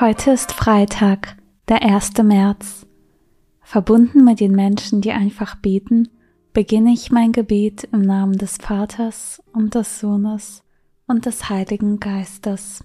Heute ist Freitag, der 1. März. Verbunden mit den Menschen, die einfach beten, beginne ich mein Gebet im Namen des Vaters und des Sohnes und des Heiligen Geistes.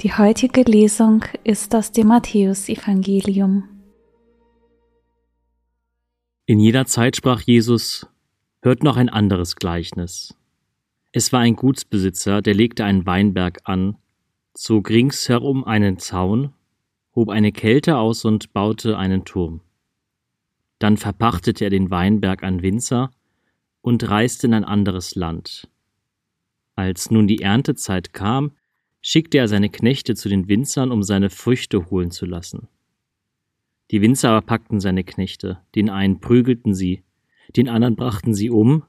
Die heutige Lesung ist aus dem Matthäusevangelium. In jeder Zeit sprach Jesus, hört noch ein anderes Gleichnis. Es war ein Gutsbesitzer, der legte einen Weinberg an, zog ringsherum einen Zaun, hob eine Kälte aus und baute einen Turm. Dann verpachtete er den Weinberg an Winzer und reiste in ein anderes Land. Als nun die Erntezeit kam, schickte er seine Knechte zu den Winzern, um seine Früchte holen zu lassen. Die Winzer aber packten seine Knechte, den einen prügelten sie, den anderen brachten sie um,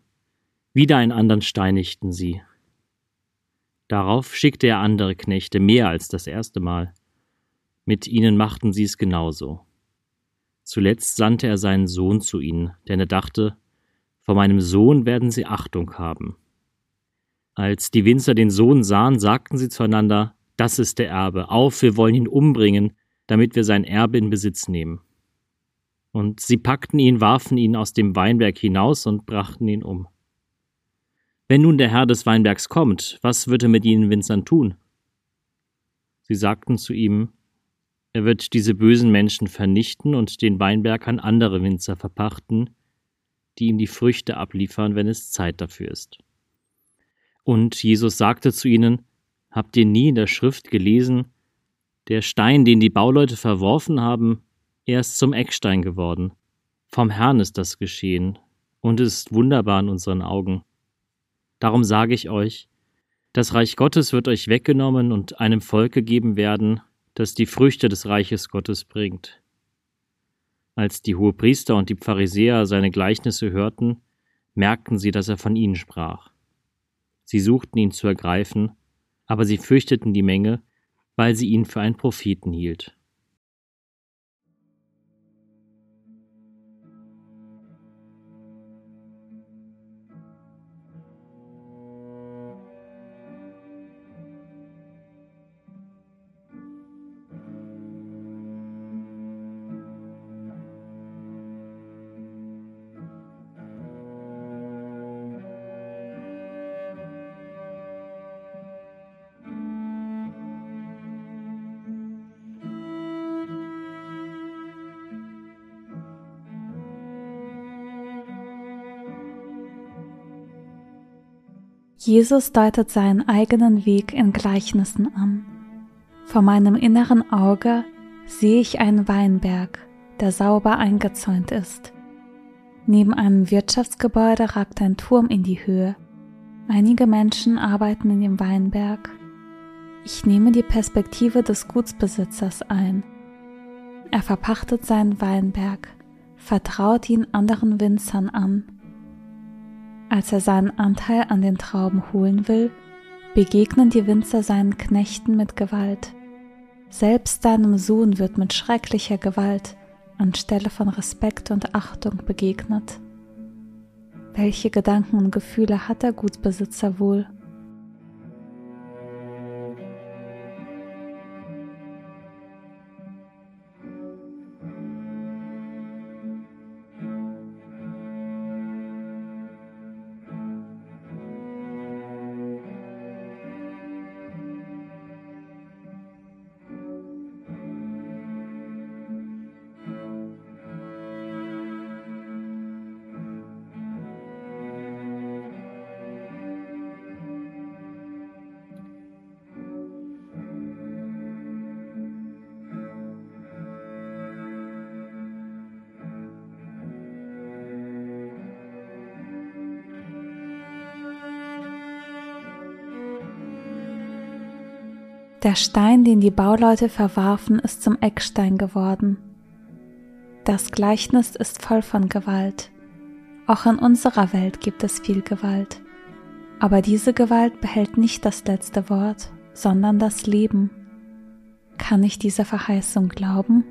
wieder einen anderen steinigten sie. Darauf schickte er andere Knechte, mehr als das erste Mal. Mit ihnen machten sie es genauso. Zuletzt sandte er seinen Sohn zu ihnen, denn er dachte, vor meinem Sohn werden sie Achtung haben. Als die Winzer den Sohn sahen, sagten sie zueinander, das ist der Erbe, auf, wir wollen ihn umbringen, damit wir sein Erbe in Besitz nehmen. Und sie packten ihn, warfen ihn aus dem Weinberg hinaus und brachten ihn um. Wenn nun der Herr des Weinbergs kommt, was wird er mit ihnen Winzern tun? Sie sagten zu ihm, er wird diese bösen Menschen vernichten und den Weinberg an andere Winzer verpachten, die ihm die Früchte abliefern, wenn es Zeit dafür ist. Und Jesus sagte zu ihnen, Habt ihr nie in der Schrift gelesen, der Stein, den die Bauleute verworfen haben, er ist zum Eckstein geworden. Vom Herrn ist das geschehen, und es ist wunderbar in unseren Augen. Darum sage ich euch, das Reich Gottes wird euch weggenommen und einem Volk gegeben werden, das die Früchte des Reiches Gottes bringt. Als die Hohepriester und die Pharisäer seine Gleichnisse hörten, merkten sie, dass er von ihnen sprach. Sie suchten ihn zu ergreifen, aber sie fürchteten die Menge, weil sie ihn für einen Propheten hielt. Jesus deutet seinen eigenen Weg in Gleichnissen an. Vor meinem inneren Auge sehe ich einen Weinberg, der sauber eingezäunt ist. Neben einem Wirtschaftsgebäude ragt ein Turm in die Höhe. Einige Menschen arbeiten in dem Weinberg. Ich nehme die Perspektive des Gutsbesitzers ein. Er verpachtet seinen Weinberg, vertraut ihn anderen Winzern an. Als er seinen Anteil an den Trauben holen will, begegnen die Winzer seinen Knechten mit Gewalt. Selbst seinem Sohn wird mit schrecklicher Gewalt anstelle von Respekt und Achtung begegnet. Welche Gedanken und Gefühle hat der Gutsbesitzer wohl? Der Stein, den die Bauleute verwarfen, ist zum Eckstein geworden. Das Gleichnis ist voll von Gewalt. Auch in unserer Welt gibt es viel Gewalt. Aber diese Gewalt behält nicht das letzte Wort, sondern das Leben. Kann ich dieser Verheißung glauben?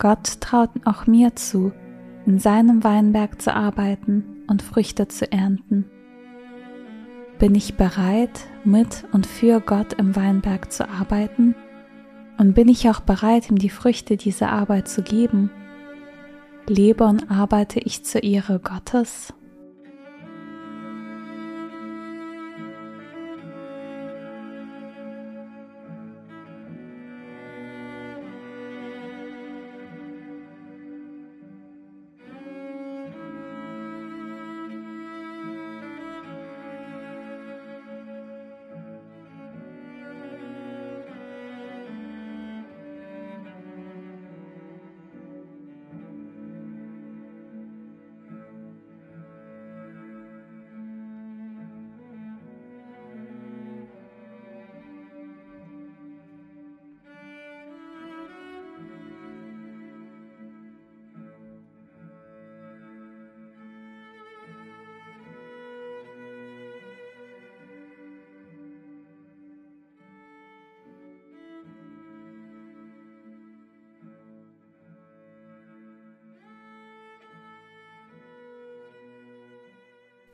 Gott traut auch mir zu, in seinem Weinberg zu arbeiten und Früchte zu ernten. Bin ich bereit, mit und für Gott im Weinberg zu arbeiten? Und bin ich auch bereit, ihm die Früchte dieser Arbeit zu geben? Lebe und arbeite ich zur Ehre Gottes?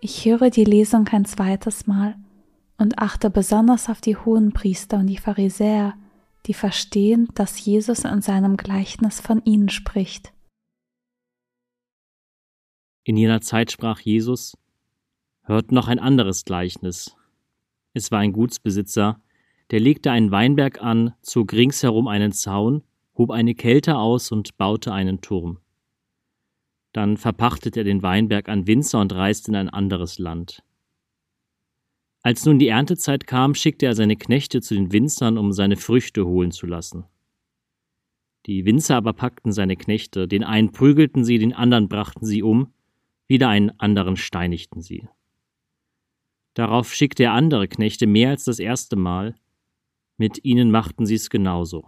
Ich höre die Lesung ein zweites Mal und achte besonders auf die hohen Priester und die Pharisäer, die verstehen, dass Jesus in seinem Gleichnis von ihnen spricht. In jener Zeit sprach Jesus, hört noch ein anderes Gleichnis. Es war ein Gutsbesitzer, der legte einen Weinberg an, zog ringsherum einen Zaun, hob eine Kälte aus und baute einen Turm. Dann verpachtet er den Weinberg an Winzer und reist in ein anderes Land. Als nun die Erntezeit kam, schickte er seine Knechte zu den Winzern, um seine Früchte holen zu lassen. Die Winzer aber packten seine Knechte, den einen prügelten sie, den anderen brachten sie um, wieder einen anderen steinigten sie. Darauf schickte er andere Knechte mehr als das erste Mal, mit ihnen machten sie es genauso.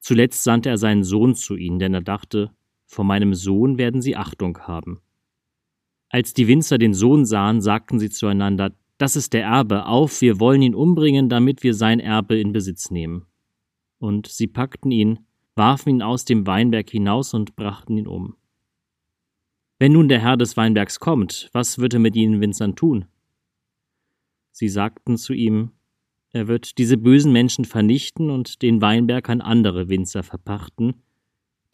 Zuletzt sandte er seinen Sohn zu ihnen, denn er dachte, vor meinem Sohn werden sie Achtung haben. Als die Winzer den Sohn sahen, sagten sie zueinander, das ist der Erbe, auf, wir wollen ihn umbringen, damit wir sein Erbe in Besitz nehmen. Und sie packten ihn, warfen ihn aus dem Weinberg hinaus und brachten ihn um. Wenn nun der Herr des Weinbergs kommt, was wird er mit ihnen Winzern tun? Sie sagten zu ihm, er wird diese bösen Menschen vernichten und den Weinberg an andere Winzer verpachten,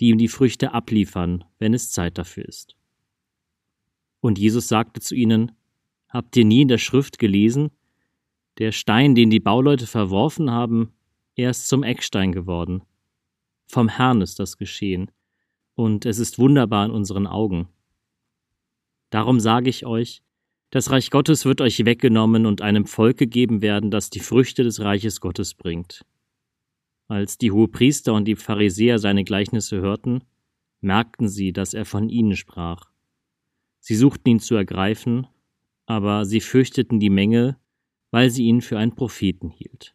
die ihm die Früchte abliefern, wenn es Zeit dafür ist. Und Jesus sagte zu ihnen, Habt ihr nie in der Schrift gelesen, der Stein, den die Bauleute verworfen haben, er ist zum Eckstein geworden. Vom Herrn ist das geschehen, und es ist wunderbar in unseren Augen. Darum sage ich euch, das Reich Gottes wird euch weggenommen und einem Volk gegeben werden, das die Früchte des Reiches Gottes bringt. Als die Hohepriester und die Pharisäer seine Gleichnisse hörten, merkten sie, dass er von ihnen sprach. Sie suchten ihn zu ergreifen, aber sie fürchteten die Menge, weil sie ihn für einen Propheten hielt.